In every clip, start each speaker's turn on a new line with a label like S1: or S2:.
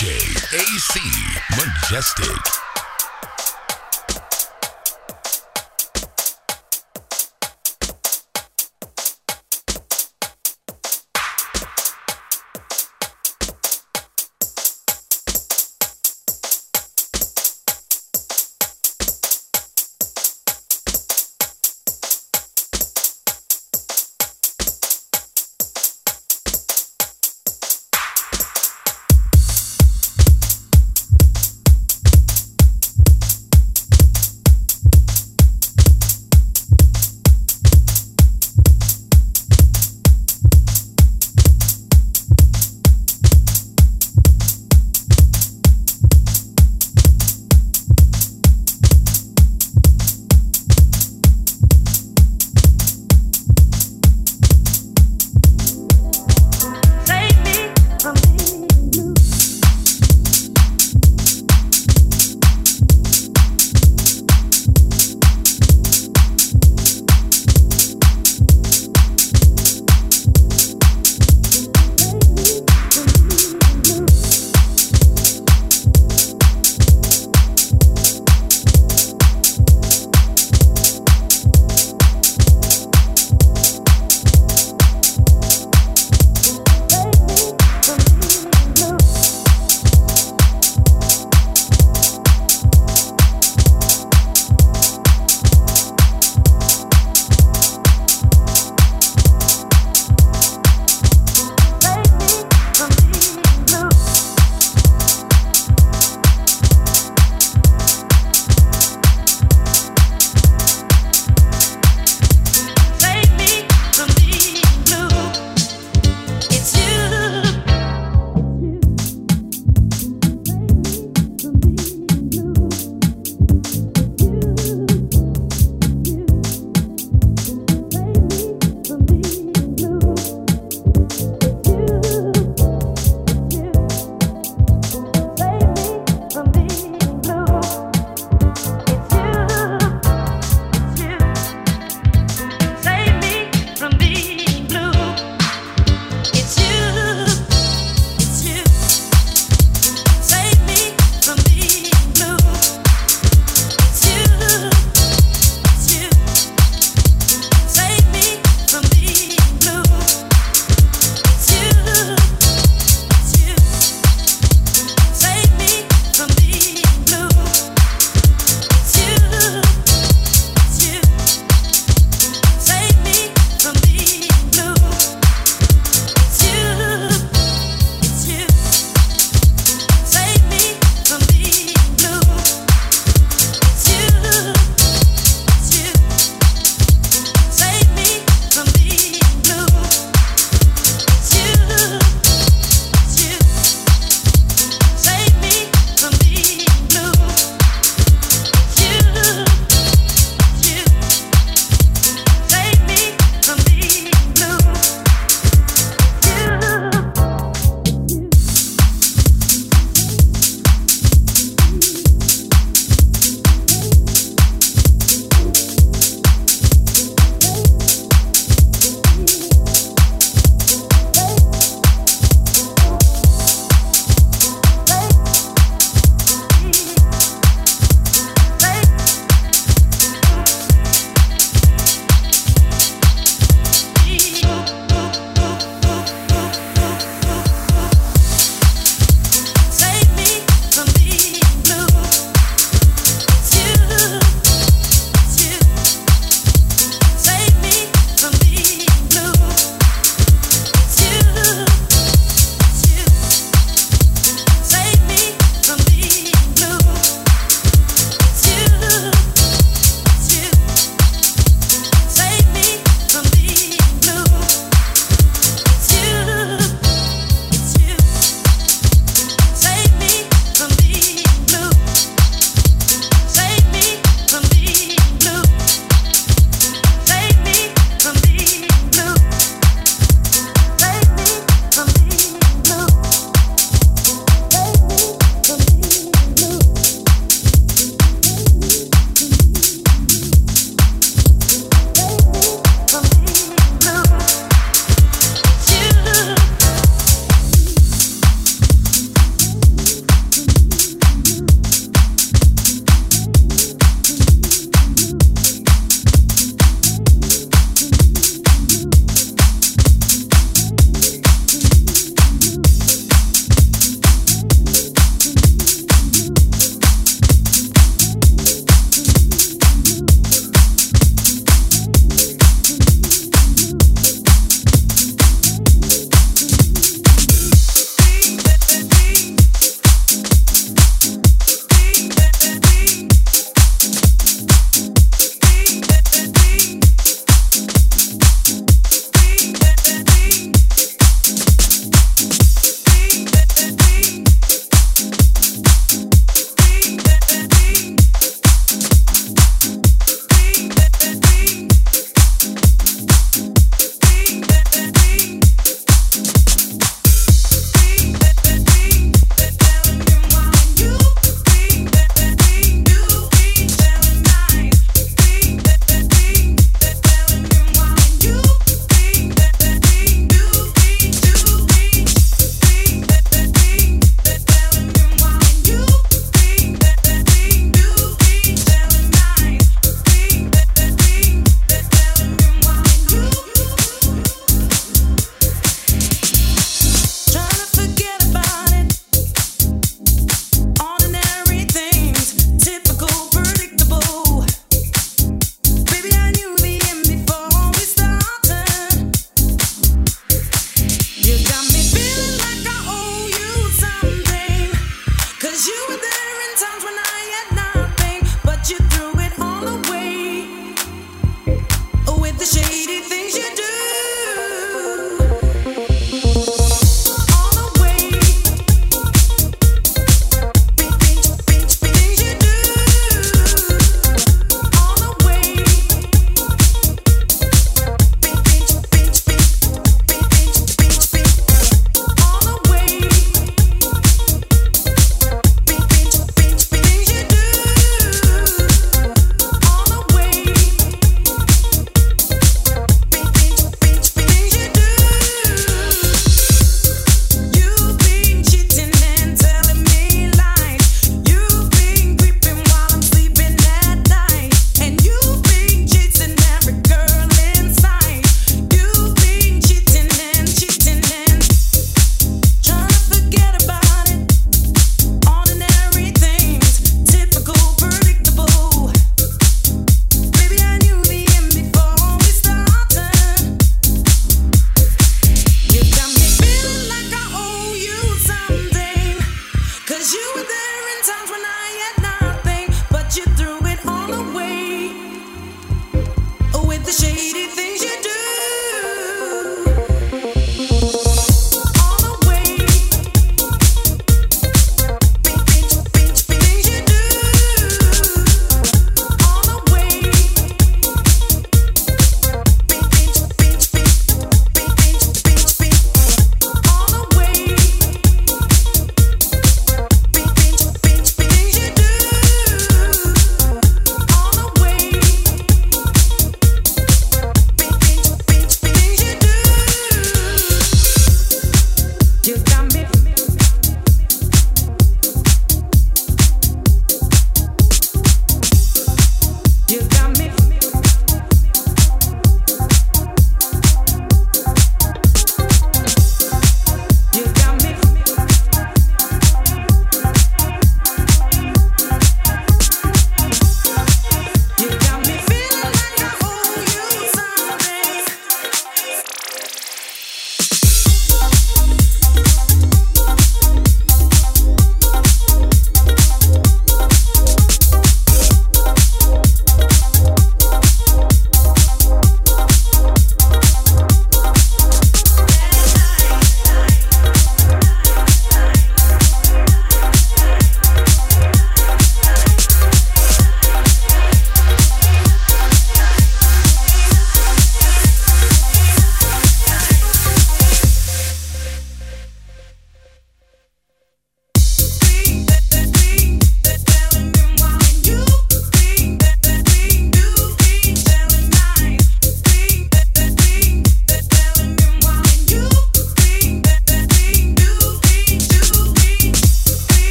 S1: DJ AC Majestic.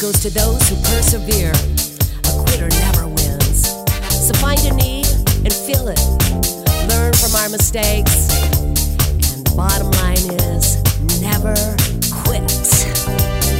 S2: goes to those who persevere. A quitter never wins. So find a need and fill it. Learn from our mistakes. And the bottom line is never quit.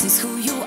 S3: This is who you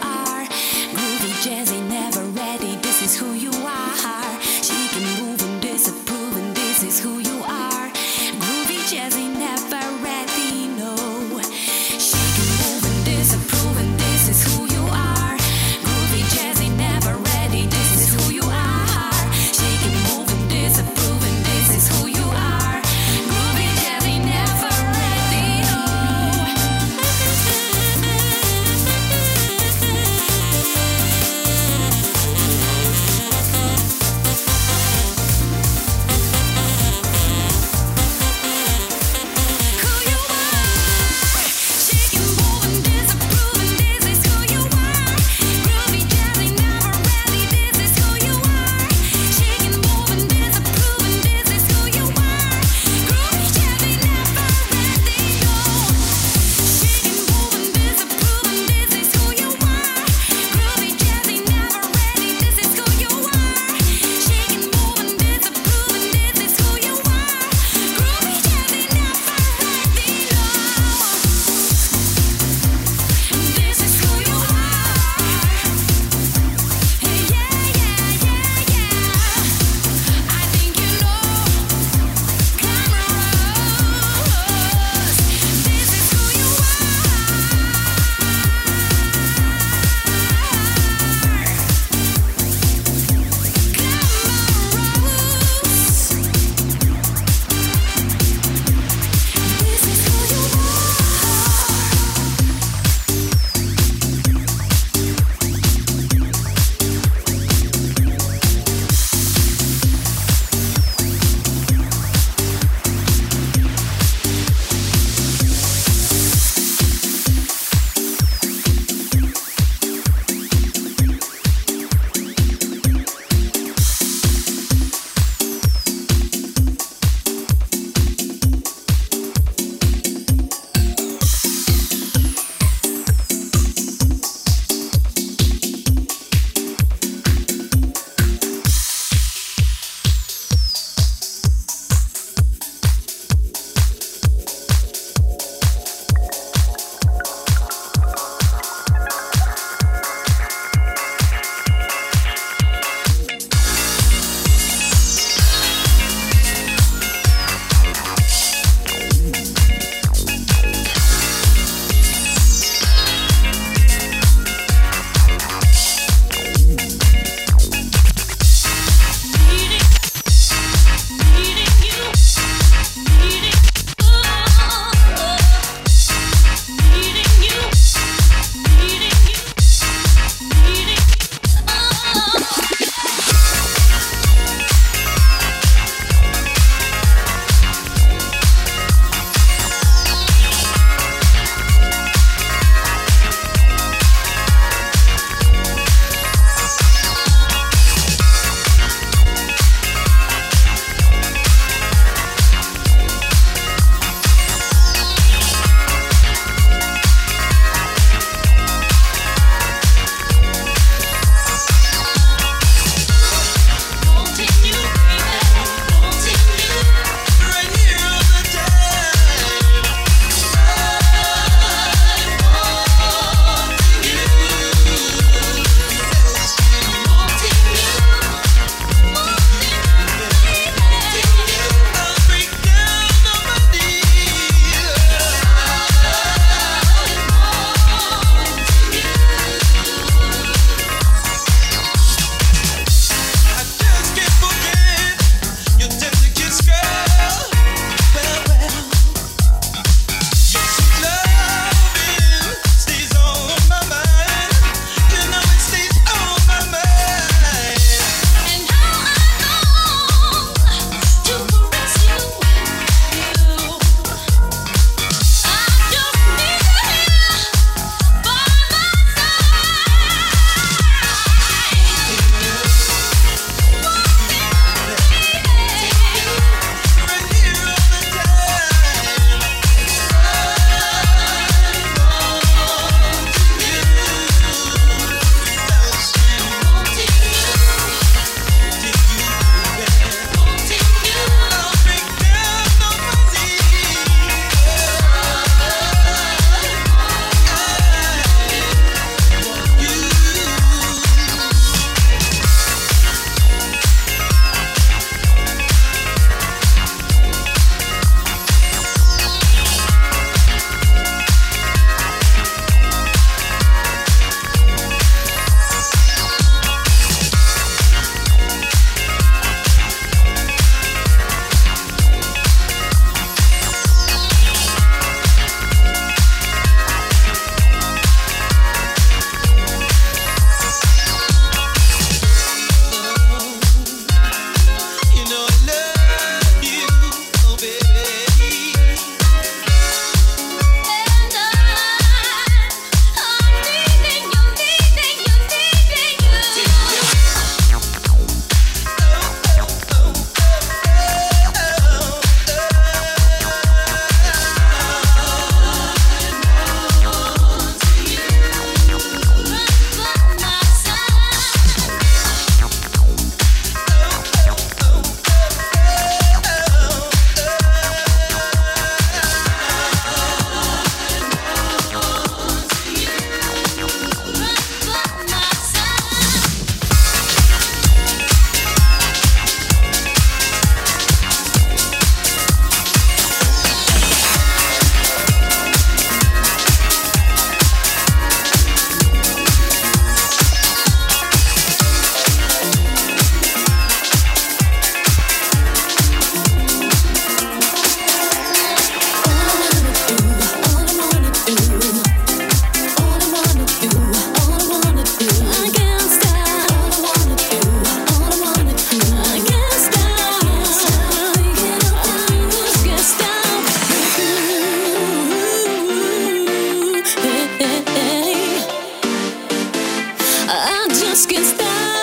S3: más que estar.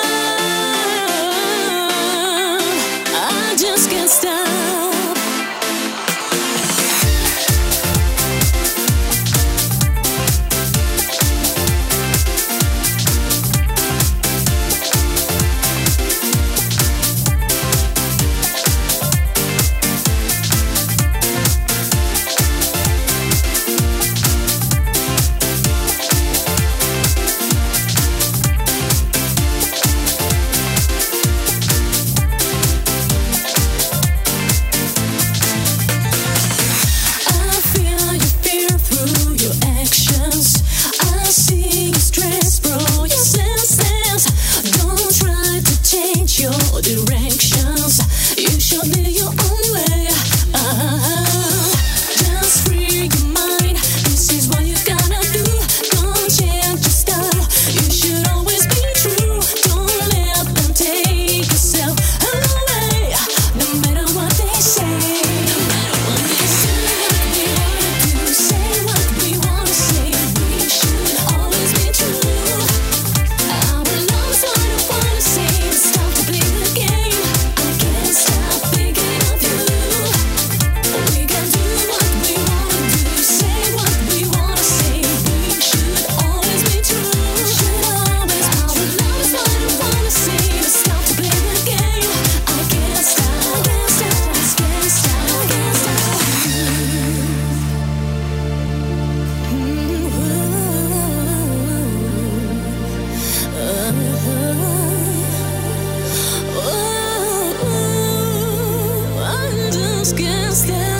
S3: Directions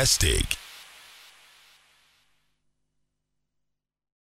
S1: Majestic.